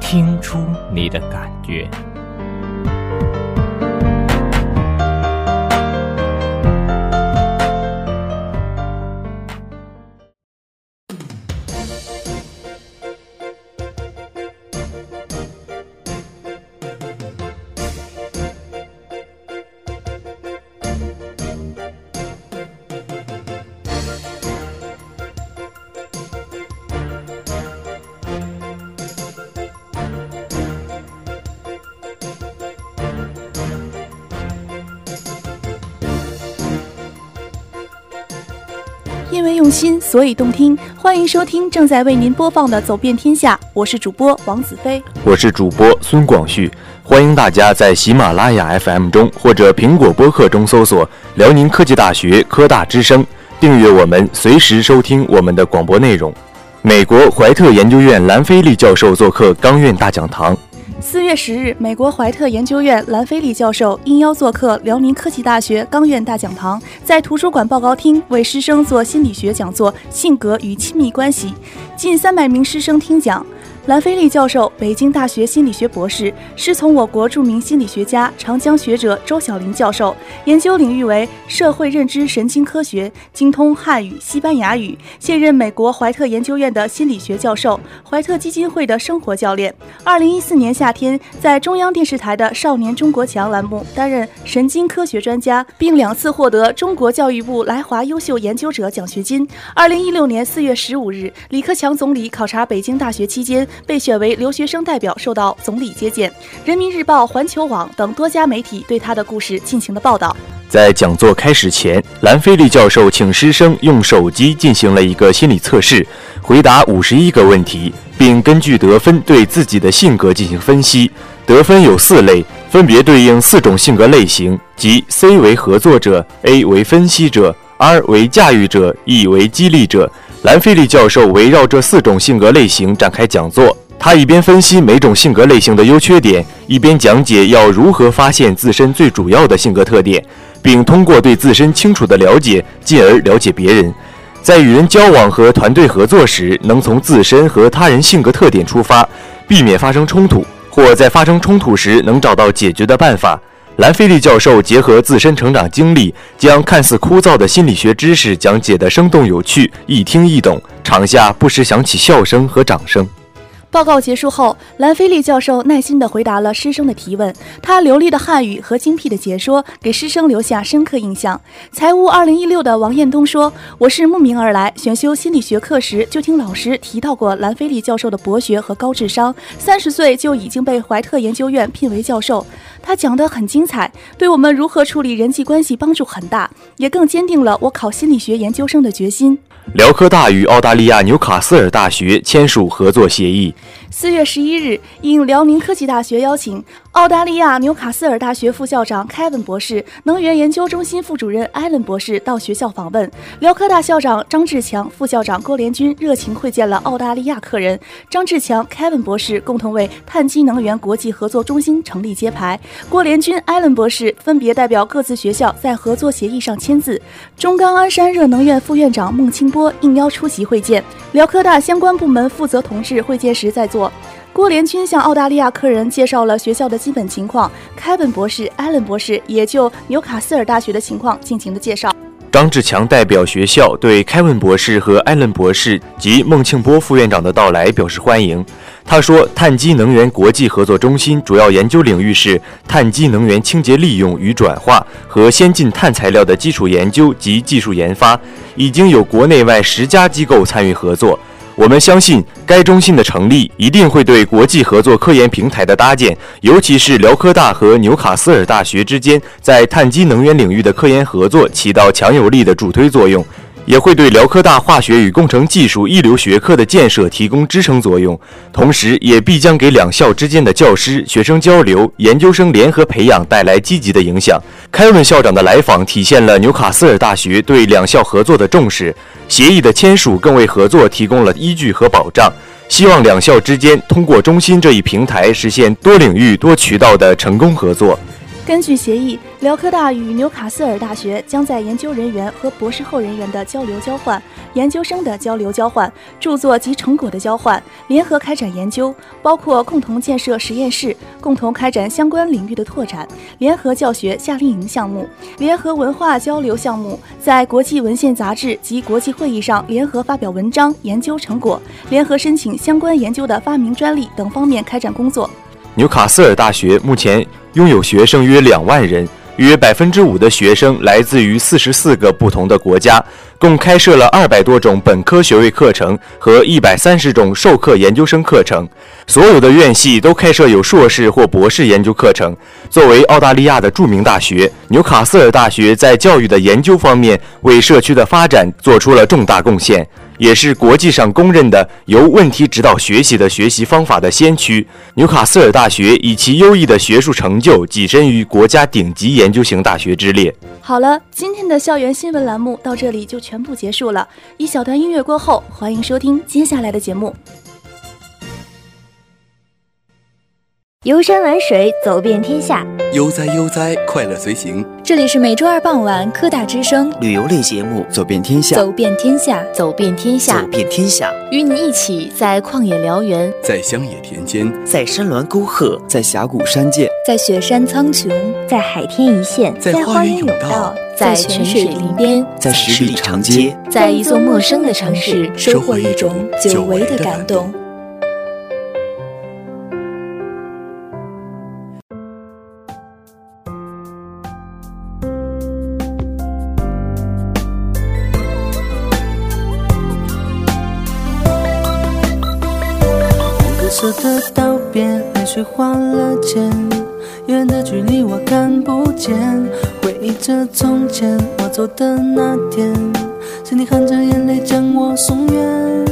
听出你的感觉。因为用心，所以动听。欢迎收听正在为您播放的《走遍天下》，我是主播王子飞。我是主播孙广旭，欢迎大家在喜马拉雅 FM 中或者苹果播客中搜索“辽宁科技大学科大之声”，订阅我们，随时收听我们的广播内容。美国怀特研究院兰菲利教授做客钢院大讲堂。四月十日，美国怀特研究院兰菲利教授应邀做客辽宁科技大学钢院大讲堂，在图书馆报告厅为师生做心理学讲座《性格与亲密关系》，近三百名师生听讲。兰菲利教授，北京大学心理学博士，师从我国著名心理学家、长江学者周小林教授，研究领域为社会认知神经科学，精通汉语、西班牙语，现任美国怀特研究院的心理学教授，怀特基金会的生活教练。二零一四年夏天，在中央电视台的《少年中国强》栏目担任神经科学专家，并两次获得中国教育部来华优秀研究者奖学金。二零一六年四月十五日，李克强总理考察北京大学期间，被选为留学生代表受到总理接见。人民日报、环球网等多家媒体对他的故事进行了报道。在讲座开始前，兰菲利教授请师生用手机进行了一个心理测试，回答五十一个问题，并根据得分对自己的性格进行分析。得分有四类，分别对应四种性格类型，即 C 为合作者，A 为分析者，R 为驾驭者，E 为激励者。兰菲利教授围绕这四种性格类型展开讲座。他一边分析每种性格类型的优缺点，一边讲解要如何发现自身最主要的性格特点，并通过对自身清楚的了解，进而了解别人。在与人交往和团队合作时，能从自身和他人性格特点出发，避免发生冲突，或在发生冲突时能找到解决的办法。兰菲利教授结合自身成长经历，将看似枯燥的心理学知识讲解得生动有趣、易听易懂，场下不时响起笑声和掌声。报告结束后，兰菲利教授耐心地回答了师生的提问。他流利的汉语和精辟的解说给师生留下深刻印象。财务二零一六的王彦东说：“我是慕名而来，选修心理学课时就听老师提到过兰菲利教授的博学和高智商。三十岁就已经被怀特研究院聘为教授。他讲得很精彩，对我们如何处理人际关系帮助很大，也更坚定了我考心理学研究生的决心。”辽科大与澳大利亚纽卡斯尔大学签署合作协议。四月十一日，应辽宁科技大学邀请，澳大利亚纽卡斯尔大学副校长凯文博士、能源研究中心副主任艾伦博士到学校访问。辽科大校长张志强、副校长郭连军热情会见了澳大利亚客人。张志强、凯文博士共同为碳基能源国际合作中心成立揭牌。郭连军、艾伦博士分别代表各自学校在合作协议上签字。中钢鞍山热能院副院长孟清波应邀出席会见。辽科大相关部门负责同志会见时在座。郭连军向澳大利亚客人介绍了学校的基本情况，凯文博士、艾伦博士也就纽卡斯尔大学的情况进行了介绍。张志强代表学校对凯文博士和艾伦博士及孟庆波副院长的到来表示欢迎。他说，碳基能源国际合作中心主要研究领域是碳基能源清洁利用与转化和先进碳材料的基础研究及技术研发，已经有国内外十家机构参与合作。我们相信，该中心的成立一定会对国际合作科研平台的搭建，尤其是辽科大和纽卡斯尔大学之间在碳基能源领域的科研合作起到强有力的助推作用。也会对辽科大化学与工程技术一流学科的建设提供支撑作用，同时也必将给两校之间的教师、学生交流、研究生联合培养带来积极的影响。凯文校长的来访体现了纽卡斯尔大学对两校合作的重视，协议的签署更为合作提供了依据和保障。希望两校之间通过中心这一平台，实现多领域、多渠道的成功合作。根据协议，辽科大与纽卡斯尔大学将在研究人员和博士后人员的交流交换、研究生的交流交换、著作及成果的交换，联合开展研究，包括共同建设实验室、共同开展相关领域的拓展、联合教学夏令营项目、联合文化交流项目，在国际文献杂志及国际会议上联合发表文章、研究成果，联合申请相关研究的发明专利等方面开展工作。纽卡斯尔大学目前。拥有学生约两万人，约百分之五的学生来自于四十四个不同的国家，共开设了二百多种本科学位课程和一百三十种授课研究生课程。所有的院系都开设有硕士或博士研究课程。作为澳大利亚的著名大学，纽卡斯尔大学在教育的研究方面为社区的发展做出了重大贡献。也是国际上公认的由问题指导学习的学习方法的先驱。纽卡斯尔大学以其优异的学术成就跻身于国家顶级研究型大学之列。好了，今天的校园新闻栏目到这里就全部结束了。一小段音乐过后，欢迎收听接下来的节目。游山玩水，走遍天下；悠哉悠哉，快乐随行。这里是每周二傍晚科大之声。旅游类节目《走遍天下》，走遍天下，走遍天下，走遍天下，与你一起在旷野燎原，在乡野田间，在山峦沟壑，在峡谷山涧，在雪山苍穹，在海天一线，在花园甬道，在泉水林边，在十里长街，在一座陌生的城市，收获一种久违的感动。色的道别，泪水花了肩，远的距离我看不见。回忆着从前我走的那天，是你含着眼泪将我送远。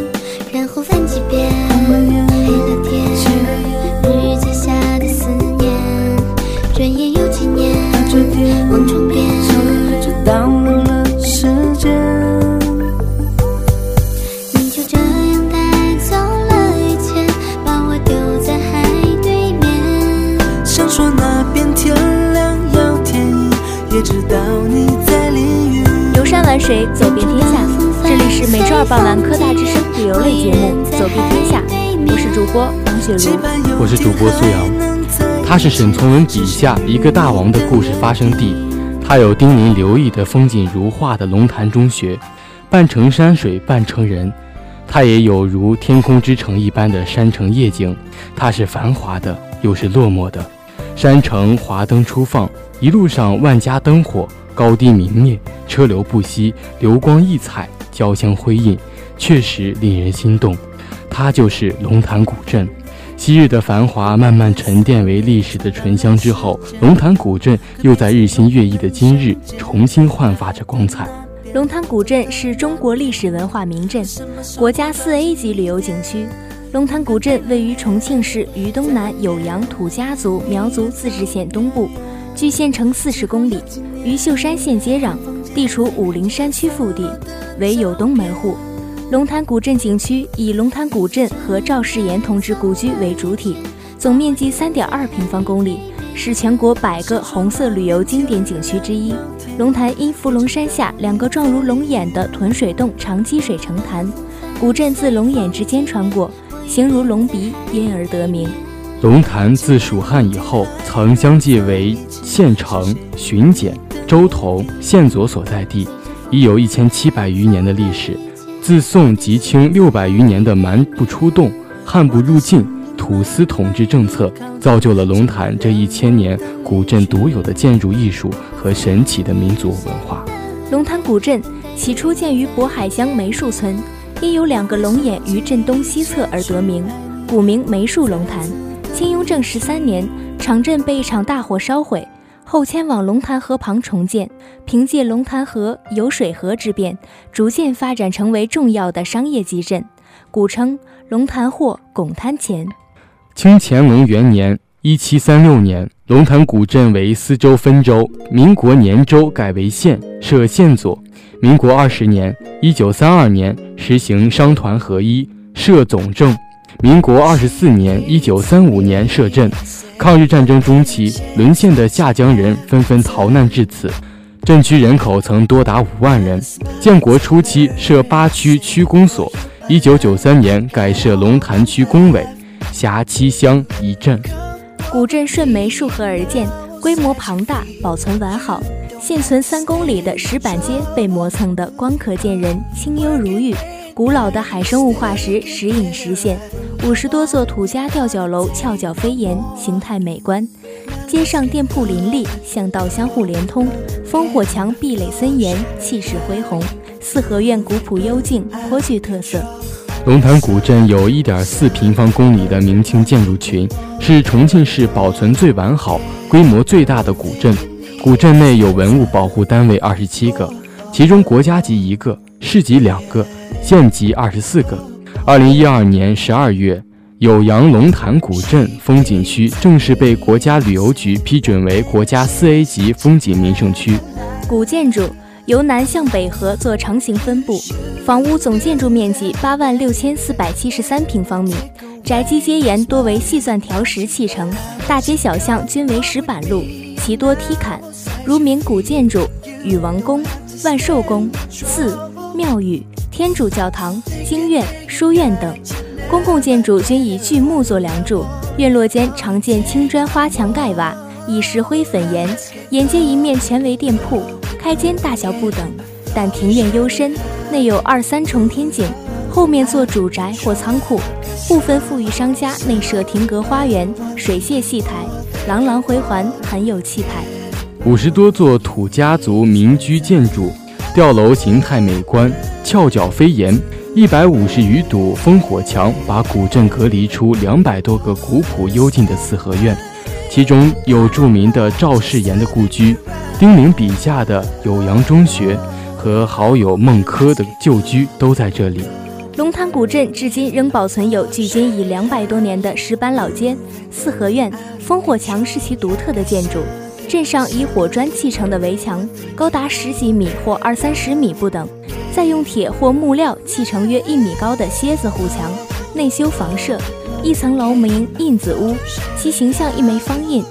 水走遍天下，这里是每周二傍晚科大之声旅游类节目《走遍天下》，我是主播王雪茹，我是主播苏阳。它是沈从文笔下一个大王的故事发生地，它有丁宁留意的风景如画的龙潭中学，半城山水半城人，它也有如天空之城一般的山城夜景，它是繁华的又是落寞的，山城华灯初放，一路上万家灯火。高低明灭，车流不息，流光溢彩，交相辉映，确实令人心动。它就是龙潭古镇。昔日的繁华慢慢沉淀为历史的醇香之后，龙潭古镇又在日新月异的今日重新焕发着光彩。龙潭古镇是中国历史文化名镇，国家四 A 级旅游景区。龙潭古镇位于重庆市渝东南酉阳土家族苗族自治县东部。距县城四十公里，与秀山县接壤，地处武陵山区腹地，为有东门户。龙潭古镇景区以龙潭古镇和赵世炎同志故居为主体，总面积三点二平方公里，是全国百个红色旅游经典景区之一。龙潭因伏龙山下两个状如龙眼的屯水洞长积水成潭，古镇自龙眼之间穿过，形如龙鼻，因而得名。龙潭自蜀汉以后，曾相继为县城、巡检、州头、县佐所在地，已有一千七百余年的历史。自宋及清六百余年的蛮不出动、汉不入境、土司统治政策，造就了龙潭这一千年古镇独有的建筑艺术和神奇的民族文化。龙潭古镇起初建于渤海乡梅树村，因有两个龙眼于镇东西侧而得名，古名梅树龙潭。清雍正十三年，场镇被一场大火烧毁，后迁往龙潭河旁重建，凭借龙潭河有水河之便，逐渐发展成为重要的商业集镇，古称龙潭或拱滩前。清乾隆元年（一七三六年），龙潭古镇为司州分州，民国年州改为县，设县佐。民国二十年（一九三二年），实行商团合一，设总政。民国二十四年（一九三五年）设镇。抗日战争中期，沦陷的下江人纷纷逃难至此，镇区人口曾多达五万人。建国初期设八区区公所，一九九三年改设龙潭区工委，辖七乡一镇。古镇顺梅数河而建，规模庞大，保存完好。现存三公里的石板街被磨蹭得光可见人，清幽如玉。古老的海生物化石时隐时现，五十多座土家吊脚楼翘角飞檐，形态美观。街上店铺林立，巷道相互连通，烽火墙壁垒森严，气势恢宏。四合院古朴幽静，颇具特色。龙潭古镇有一点四平方公里的明清建筑群，是重庆市保存最完好、规模最大的古镇。古镇内有文物保护单位二十七个，其中国家级一个，市级两个。县级二十四个。二零一二年十二月，酉阳龙潭古镇风景区正式被国家旅游局批准为国家四 A 级风景名胜区。古建筑由南向北河做成形分布，房屋总建筑面积八万六千四百七十三平方米，宅基街沿多为细钻条石砌成，大街小巷均为石板路，其多梯坎，如名古建筑禹王宫、万寿宫、寺庙宇。天主教堂、经院、书院等公共建筑均以巨木做梁柱，院落间常见青砖花墙盖瓦，以石灰粉岩。沿街一面全为店铺，开间大小不等，但庭院幽深，内有二三重天井，后面做主宅或仓库。部分富裕商家内设亭阁花园、水榭戏台，廊廊回环，很有气派。五十多座土家族民居建筑。吊楼形态美观，翘角飞檐，一百五十余堵烽火墙把古镇隔离出两百多个古朴幽静的四合院，其中有著名的赵世炎的故居，丁玲笔下的酉阳中学和好友孟轲的旧居都在这里。龙潭古镇至今仍保存有距今已两百多年的石板老街、四合院，烽火墙是其独特的建筑。镇上以火砖砌成的围墙，高达十几米或二三十米不等，再用铁或木料砌成约一米高的蝎子护墙，内修房舍，一层楼名印子屋，其形象一枚方印，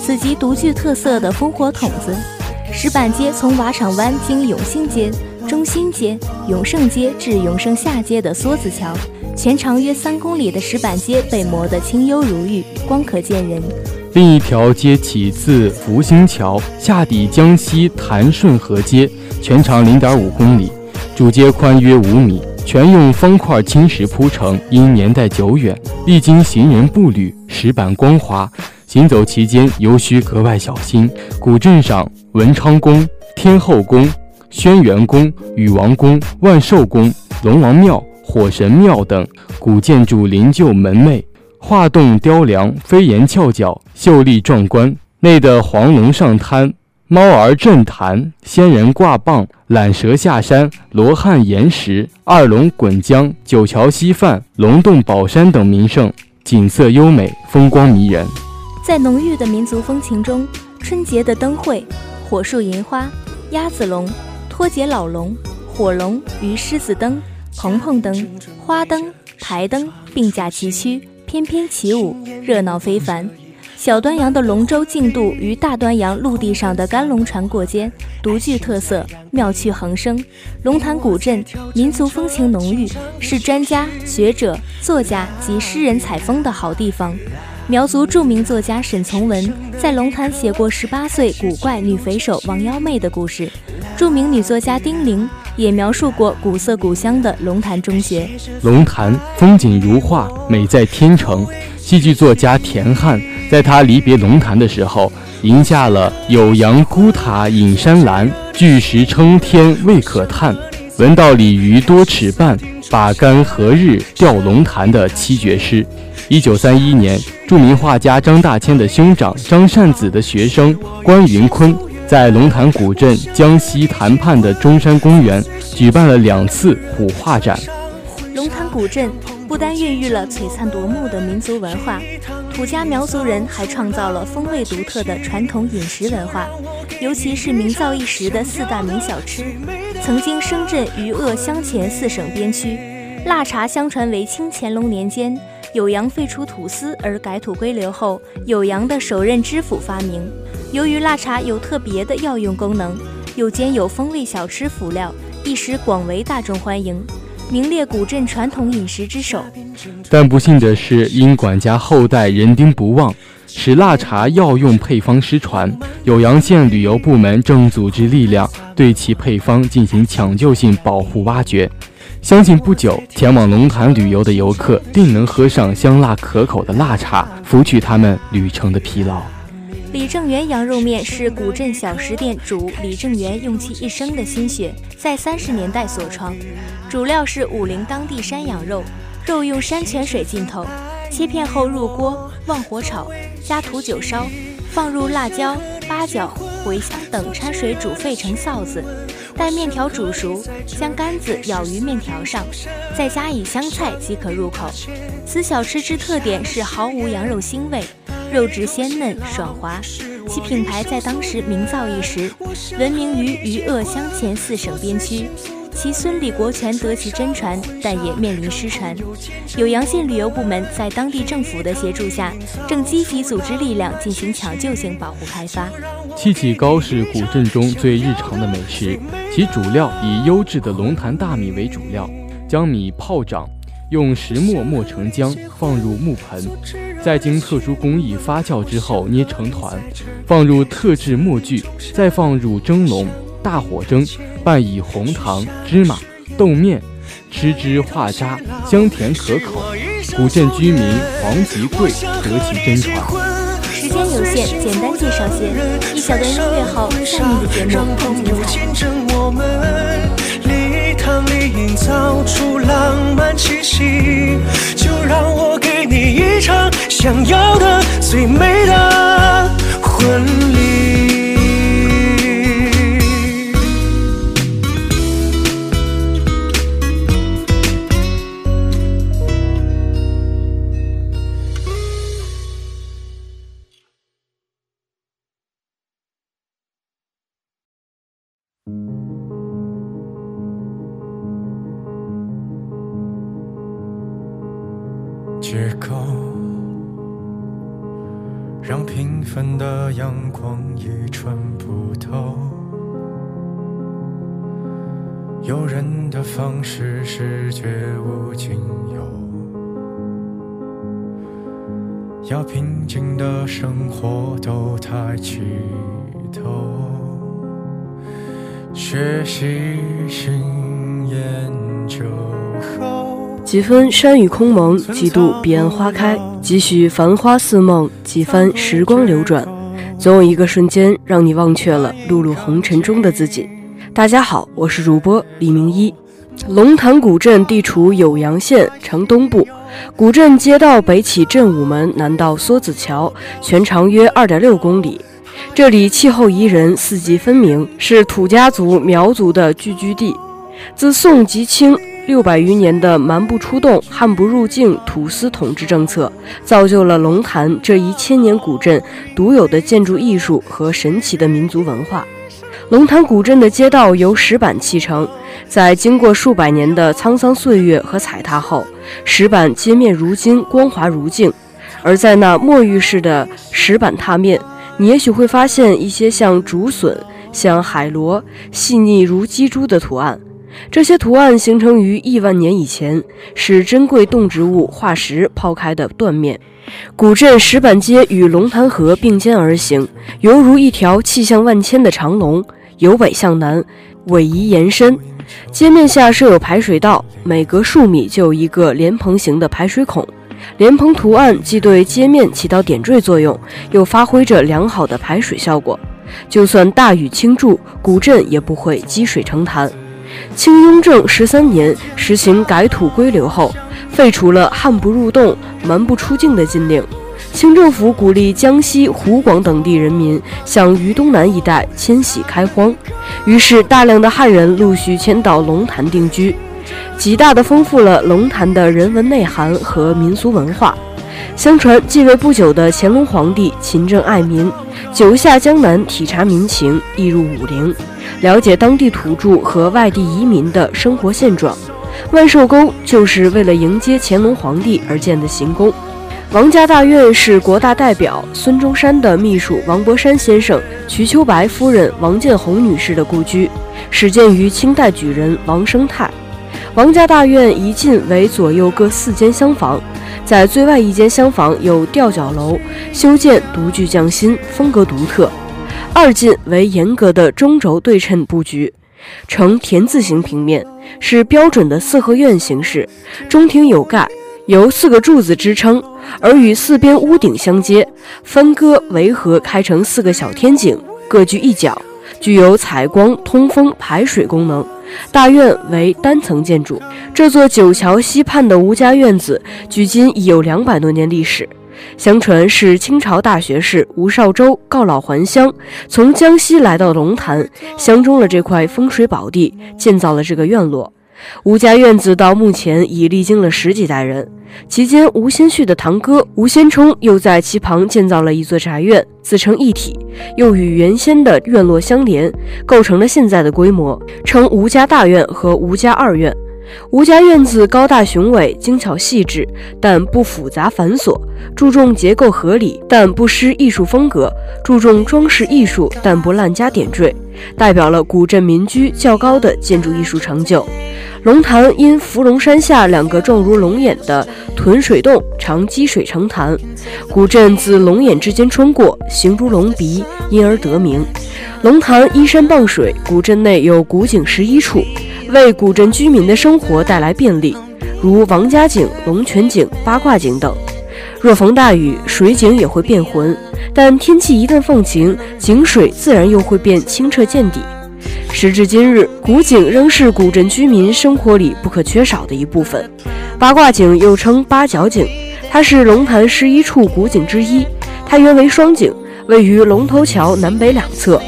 此即独具特色的烽火筒子。石板街从瓦厂湾经永兴街、中心街、永盛街至永盛下街的梭子桥，全长约三公里的石板街被磨得清幽如玉，光可见人。另一条街起自福兴桥下抵江西潭顺河街，全长零点五公里，主街宽约五米，全用方块青石铺成。因年代久远，历经行人步履，石板光滑，行走其间尤需格外小心。古镇上文昌宫、天后宫、轩辕宫、禹王宫、万寿宫、龙王庙、火神庙等古建筑灵柩门楣。画栋雕梁，飞檐翘角，秀丽壮观。内的黄龙上滩，猫儿震潭，仙人挂棒，缆蛇下山，罗汉岩石，二龙滚江，九桥溪泛，龙洞宝山等名胜，景色优美，风光迷人。在浓郁的民族风情中，春节的灯会，火树银花、鸭子龙、脱节老龙、火龙与狮子灯、蓬蓬灯、花灯、台灯并驾齐驱。翩翩起舞，热闹非凡。小端阳的龙舟竞渡与大端阳陆地上的干龙船过肩，独具特色，妙趣横生。龙潭古镇民族风情浓郁，是专家学者、作家及诗人采风的好地方。苗族著名作家沈从文在龙潭写过十八岁古怪女匪首王幺妹的故事，著名女作家丁玲。也描述过古色古香的龙潭中学。龙潭风景如画，美在天成。戏剧作家田汉在他离别龙潭的时候，吟下了“酉阳孤塔隐山岚，巨石撑天未可探”。闻道鲤鱼多齿半，把竿何日钓龙潭的七绝诗。一九三一年，著名画家张大千的兄长张善子的学生关云坤，在龙潭古镇江西潭畔的中山公园举办了两次虎画展。龙潭古镇不单孕育了璀璨夺目的民族文化，土家苗族人还创造了风味独特的传统饮食文化，尤其是名噪一时的四大名小吃。曾经声震余鄂湘黔四省边区，腊茶相传为清乾隆年间酉阳废除土司而改土归流后，酉阳的首任知府发明。由于腊茶有特别的药用功能，又兼有风味小吃辅料，一时广为大众欢迎，名列古镇传统饮食之首。但不幸的是，因管家后代人丁不旺。使腊茶药用配方失传，酉阳县旅游部门正组织力量对其配方进行抢救性保护挖掘。相信不久前往龙潭旅游的游客定能喝上香辣可口的腊茶，拂去他们旅程的疲劳。李正元羊肉面是古镇小食店主李正元用其一生的心血，在三十年代所创，主料是武陵当地山羊肉，肉用山泉水浸透。切片后入锅，旺火炒，加土酒烧，放入辣椒、八角、茴香等掺水煮沸成臊子，待面条煮熟，将杆子舀于面条上，再加以香菜即可入口。此小吃之特点是毫无羊肉腥味，肉质鲜嫩爽滑，其品牌在当时名噪一时，闻名于渝鄂湘黔四省边区。其孙李国权得其真传，但也面临失传。酉阳县旅游部门在当地政府的协助下，正积极组织力量进行抢救性保护开发。七起糕是古镇中最日常的美食，其主料以优质的龙潭大米为主料，将米泡涨，用石磨磨成浆，放入木盆，再经特殊工艺发酵之后捏成团，放入特制磨具，再放入蒸笼，大火蒸。拌以红糖、芝麻、豆面，吃之化渣，香甜可口。古镇居民黄吉贵得其真传。时间有限，简单介绍些。一小段音乐后，下面的节目更精彩。汤里营造出浪漫气息，就让我给你一场想要的最美的婚礼。结构，让平凡的阳光也穿不透。诱人的方式是绝无仅有，要平静的生活都抬起头。学习新研究。几分山雨空蒙，几度彼岸花开，几许繁花似梦，几番时光流转，总有一个瞬间让你忘却了碌碌红尘中的自己。大家好，我是主播李明一。龙潭古镇地处酉阳县城东部，古镇街道北起镇武门，南到梭子桥，全长约二点六公里。这里气候宜人，四季分明，是土家族苗族的聚居地。自宋及清。六百余年的蛮不出动、汉不入境土司统治政策，造就了龙潭这一千年古镇独有的建筑艺术和神奇的民族文化。龙潭古镇的街道由石板砌成，在经过数百年的沧桑岁月和踩踏后，石板街面如今光滑如镜。而在那墨玉式的石板踏面，你也许会发现一些像竹笋、像海螺、细腻如鸡珠的图案。这些图案形成于亿万年以前，是珍贵动植物化石抛开的断面。古镇石板街与龙潭河并肩而行，犹如一条气象万千的长龙，由北向南逶迤延伸。街面下设有排水道，每隔数米就有一个莲蓬形的排水孔。莲蓬图案既对街面起到点缀作用，又发挥着良好的排水效果。就算大雨倾注，古镇也不会积水成潭。清雍正十三年实行改土归流后，废除了汉不入洞、蛮不出境的禁令。清政府鼓励江西、湖广等地人民向渝东南一带迁徙开荒，于是大量的汉人陆续迁到龙潭定居，极大地丰富了龙潭的人文内涵和民俗文化。相传继位不久的乾隆皇帝勤政爱民，久下江南体察民情，亦入武陵，了解当地土著和外地移民的生活现状。万寿宫就是为了迎接乾隆皇帝而建的行宫。王家大院是国大代表孙中山的秘书王伯山先生、瞿秋白夫人王建红女士的故居，始建于清代举人王生泰。王家大院一进为左右各四间厢房，在最外一间厢房有吊脚楼，修建独具匠心，风格独特。二进为严格的中轴对称布局，呈田字形平面，是标准的四合院形式，中庭有盖。由四个柱子支撑，而与四边屋顶相接，分割围合开成四个小天井，各居一角，具有采光、通风、排水功能。大院为单层建筑。这座九桥西畔的吴家院子，距今已有两百多年历史。相传是清朝大学士吴绍周告老还乡，从江西来到龙潭，相中了这块风水宝地，建造了这个院落。吴家院子到目前已历经了十几代人，期间吴先煦的堂哥吴先冲又在其旁建造了一座宅院，自成一体，又与原先的院落相连，构成了现在的规模，称吴家大院和吴家二院。吴家院子高大雄伟，精巧细致，但不复杂繁琐；注重结构合理，但不失艺术风格；注重装饰艺术，但不滥加点缀，代表了古镇民居较高的建筑艺术成就。龙潭因伏龙山下两个状如龙眼的屯水洞，常积水成潭，古镇自龙眼之间穿过，形如龙鼻，因而得名。龙潭依山傍水，古镇内有古井十一处。为古镇居民的生活带来便利，如王家井、龙泉井、八卦井等。若逢大雨，水井也会变浑，但天气一旦放晴，井水自然又会变清澈见底。时至今日，古井仍是古镇居民生活里不可缺少的一部分。八卦井又称八角井，它是龙潭十一处古井之一。它原为双井，位于龙头桥南北两侧。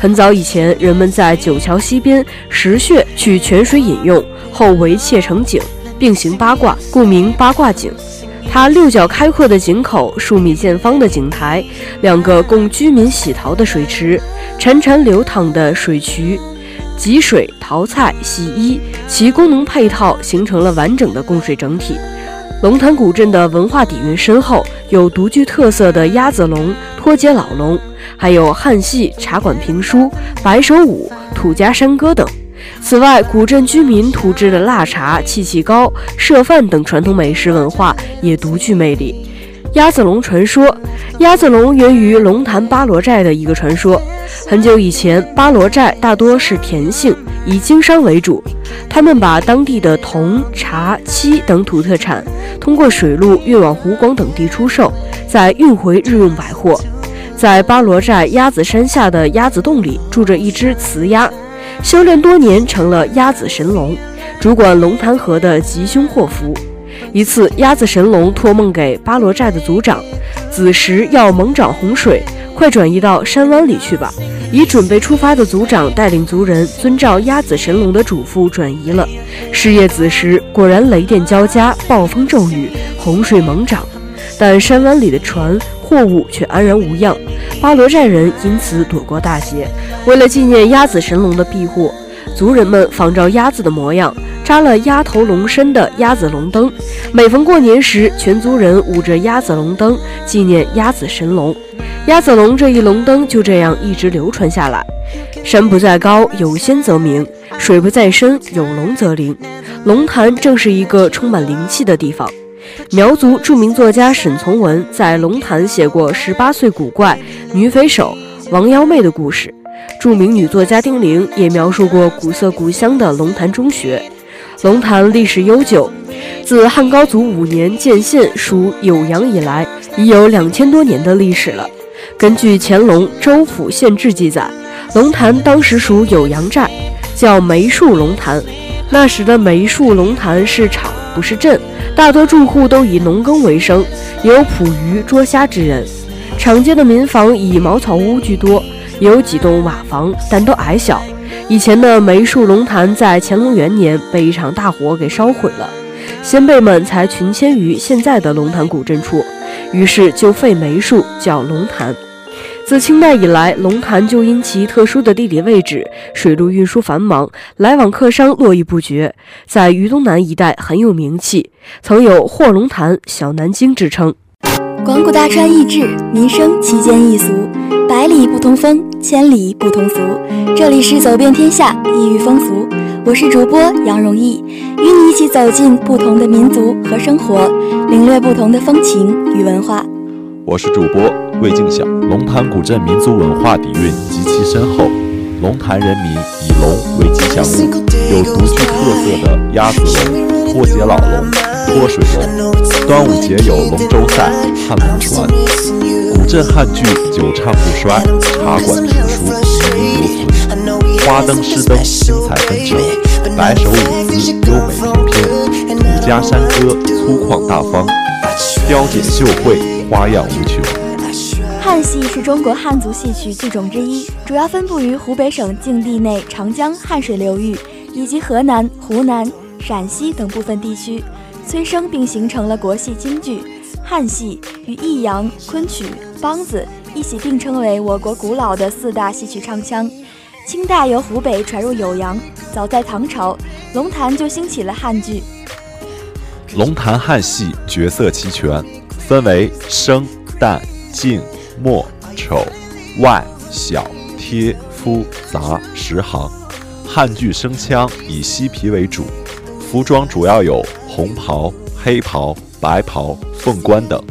很早以前，人们在九桥西边石穴取泉水饮用，后围砌成井，并行八卦，故名八卦井。它六角开阔的井口，数米见方的井台，两个供居民洗淘的水池，潺潺流淌的水渠，汲水、淘菜、洗衣，其功能配套形成了完整的供水整体。龙潭古镇的文化底蕴深厚，有独具特色的鸭子龙、脱节老龙。还有汉戏、茶馆评书、白手舞、土家山歌等。此外，古镇居民土制的腊茶、气气糕、设饭等传统美食文化也独具魅力。鸭子龙传说，鸭子龙源于龙潭巴罗寨的一个传说。很久以前，巴罗寨大多是田姓，以经商为主。他们把当地的铜、茶、漆等土特产通过水路运往湖广等地出售，再运回日用百货。在巴罗寨鸭子山下的鸭子洞里住着一只雌鸭，修炼多年成了鸭子神龙，主管龙潭河的吉凶祸福。一次，鸭子神龙托梦给巴罗寨的族长，子时要猛涨洪水，快转移到山湾里去吧。已准备出发的族长带领族人遵照鸭子神龙的嘱咐转移了。是夜子时，果然雷电交加，暴风骤雨，洪水猛涨，但山湾里的船。货物却安然无恙，巴罗寨人因此躲过大劫。为了纪念鸭子神龙的庇护，族人们仿照鸭子的模样，扎了鸭头龙身的鸭子龙灯。每逢过年时，全族人舞着鸭子龙灯，纪念鸭子神龙。鸭子龙这一龙灯就这样一直流传下来。山不在高，有仙则名；水不在深，有龙则灵。龙潭正是一个充满灵气的地方。苗族著名作家沈从文在龙潭写过十八岁古怪女匪首王幺妹的故事。著名女作家丁玲也描述过古色古香的龙潭中学。龙潭历史悠久，自汉高祖五年建县属酉阳以来，已有两千多年的历史了。根据乾隆《州府县志》记载，龙潭当时属酉阳寨。叫梅树龙潭。那时的梅树龙潭是场，不是镇，大多住户都以农耕为生，有捕鱼捉虾之人。场街的民房以茅草屋居多，也有几栋瓦房，但都矮小。以前的梅树龙潭在乾隆元年被一场大火给烧毁了，先辈们才群迁于现在的龙潭古镇处，于是就废梅树，叫龙潭。自清代以来，龙潭就因其特殊的地理位置，水路运输繁忙，来往客商络绎不绝，在渝东南一带很有名气，曾有“货龙潭”“小南京”之称。广古大川易治，民生其间易俗，百里不同风，千里不同俗。这里是走遍天下异域风俗，我是主播杨荣毅，与你一起走进不同的民族和生活，领略不同的风情与文化。我是主播魏静晓。龙潭古镇民族文化底蕴极其深厚，龙潭人民以龙为吉祥物，有独具特色的鸭子龙、脱节老龙、脱水龙。端午节有龙舟赛、汉龙船。古镇汉剧久唱不衰，茶馆评书名留存。花灯诗灯精彩纷呈，白首舞姿优美翩翩。土家山歌粗犷大方，雕剪绣绘。花样无穷。汉戏是中国汉族戏曲剧种之一，主要分布于湖北省境地内长江汉水流域以及河南、湖南、陕西等部分地区，催生并形成了国戏京剧。汉戏与弋阳、昆曲、梆子一起并称为我国古老的四大戏曲唱腔。清代由湖北传入酉阳，早在唐朝，龙潭就兴起了汉剧。龙潭汉戏角色齐全。分为生、旦、净、末、丑、外、小、贴、夫、杂十行。汉剧声腔以西皮为主，服装主要有红袍、黑袍、白袍、凤冠等。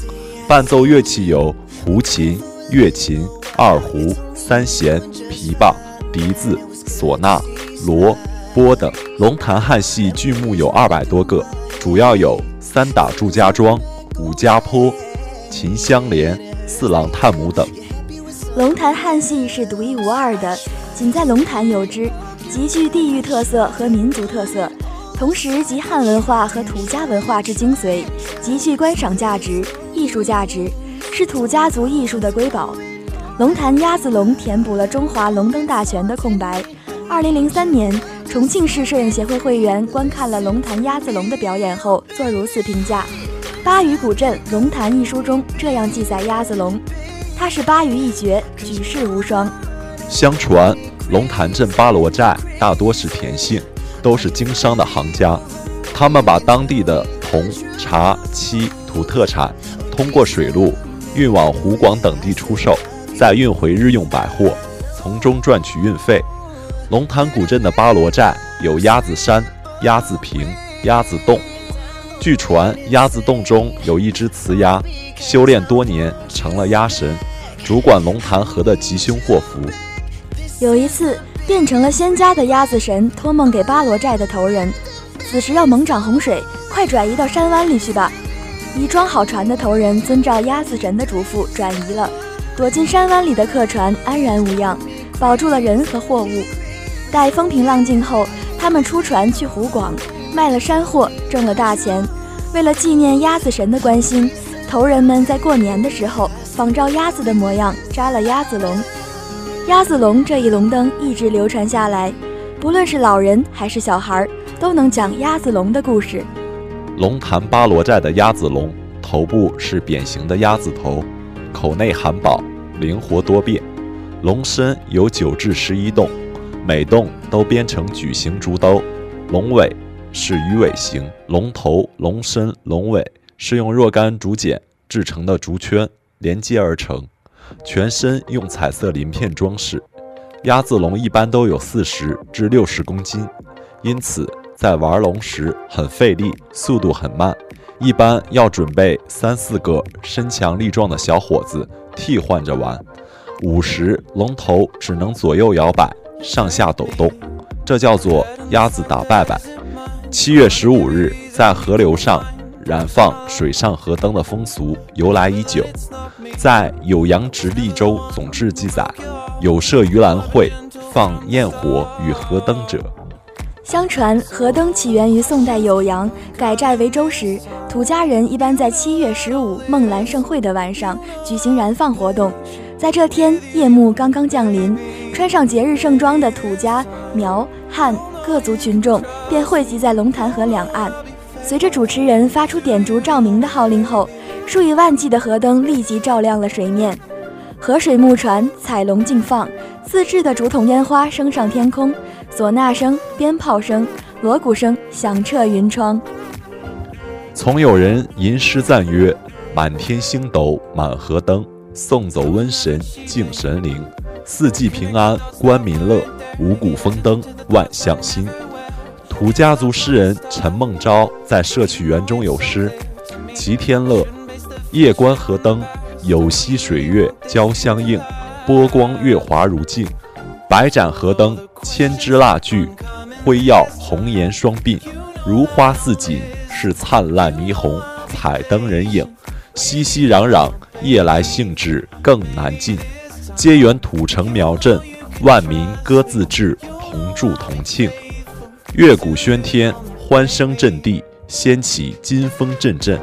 伴奏乐器有胡琴、月琴、二胡、三弦、琵琶、笛子、唢呐、锣、钵等。龙潭汉戏剧目有二百多个，主要有三打祝家庄。武家坡、秦香莲、四郎探母等。龙潭汉戏是独一无二的，仅在龙潭有之，极具地域特色和民族特色，同时集汉文化和土家文化之精髓，极具观赏价值、艺术价值，是土家族艺术的瑰宝。龙潭鸭子龙填补了中华龙灯大全的空白。二零零三年，重庆市摄影协会会员观看了龙潭鸭子龙的表演后，做如此评价。《巴渝古镇龙潭》一书中这样记载鸭子龙：它是巴渝一绝，举世无双。相传龙潭镇巴罗寨大多是田姓，都是经商的行家。他们把当地的铜、茶、漆、土特产通过水路运往湖广等地出售，再运回日用百货，从中赚取运费。龙潭古镇的巴罗寨有鸭子山、鸭子坪、鸭子洞。据传，鸭子洞中有一只雌鸭，修炼多年成了鸭神，主管龙潭河的吉凶祸福。有一次，变成了仙家的鸭子神托梦给巴罗寨的头人，此时要猛涨洪水，快转移到山湾里去吧。已装好船的头人遵照鸭子神的嘱咐转移了，躲进山湾里的客船安然无恙，保住了人和货物。待风平浪静后，他们出船去湖广。卖了山货，挣了大钱。为了纪念鸭子神的关心，头人们在过年的时候仿照鸭子的模样扎了鸭子龙。鸭子龙这一龙灯一直流传下来，不论是老人还是小孩，都能讲鸭子龙的故事。龙潭巴罗寨的鸭子龙头部是扁形的鸭子头，口内含宝，灵活多变。龙身有九至十一洞，每洞都编成矩形竹兜，龙尾。是鱼尾形，龙头、龙身、龙尾是用若干竹简制成的竹圈连接而成，全身用彩色鳞片装饰。鸭子龙一般都有四十至六十公斤，因此在玩龙时很费力，速度很慢，一般要准备三四个身强力壮的小伙子替换着玩。舞时龙头只能左右摇摆，上下抖动，这叫做鸭子打拜拜。七月十五日，在河流上燃放水上河灯的风俗由来已久。在《酉阳直隶州总志》记载，有设盂兰会，放焰火与河灯者，相传河灯起源于宋代酉阳，改寨为州时，土家人一般在七月十五孟兰盛会的晚上举行燃放活动。在这天夜幕刚刚降临，穿上节日盛装的土家、苗、汉各族群众便汇集在龙潭河两岸。随着主持人发出点烛照明的号令后，数以万计的河灯立即照亮了水面，河水木船彩龙竞放，自制的竹筒烟花升上天空。唢呐声、鞭炮声、锣鼓声响彻云窗。从有人吟诗赞曰：“满天星斗满河灯，送走瘟神敬神灵。四季平安官民乐，五谷丰登万象新。”土家族诗人陈梦昭在《社曲园》中有诗：“齐天乐，夜观河灯，有溪水月交相映，波光月华如镜。百盏河灯。”千支蜡炬，辉耀红颜双鬓，如花似锦，是灿烂霓虹，彩灯人影，熙熙攘攘，夜来兴致更难尽。皆缘土城苗镇，万民歌自治，同祝同庆。乐鼓喧天，欢声震地，掀起金风阵阵，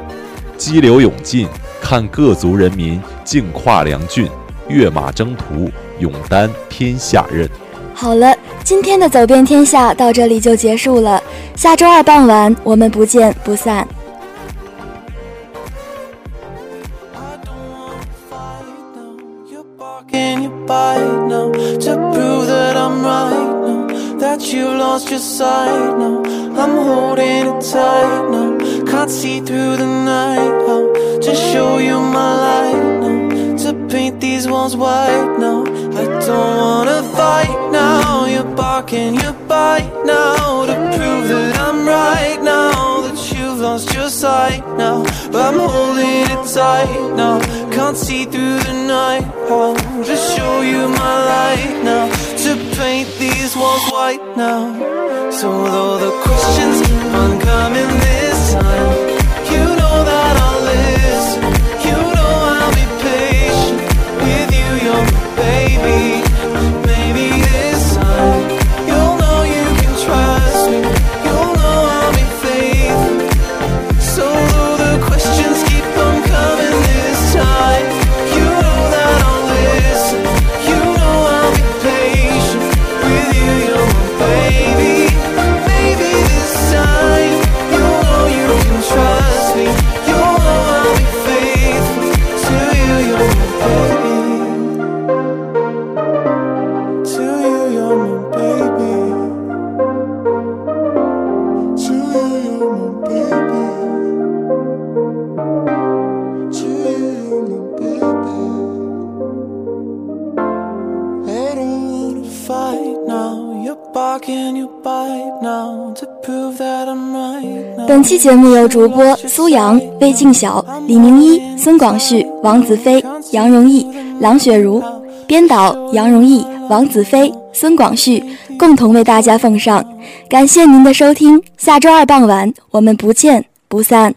激流勇进，看各族人民竞跨梁郡，跃马征途，勇担天下任。好了，今天的走遍天下到这里就结束了。下周二傍晚，我们不见不散。Paint these walls white now. I don't wanna fight now. You're barking, you bite now to prove that I'm right now. That you've lost your sight now. But I'm holding it tight now. Can't see through the night. I'll just show you my light now. Paint these walls white now. So though the questions keep on coming this 节目由主播苏阳、魏静晓、李明一、孙广旭、王子飞、杨荣毅、郎雪茹，编导杨荣毅、王子飞、孙广旭共同为大家奉上。感谢您的收听，下周二傍晚我们不见不散。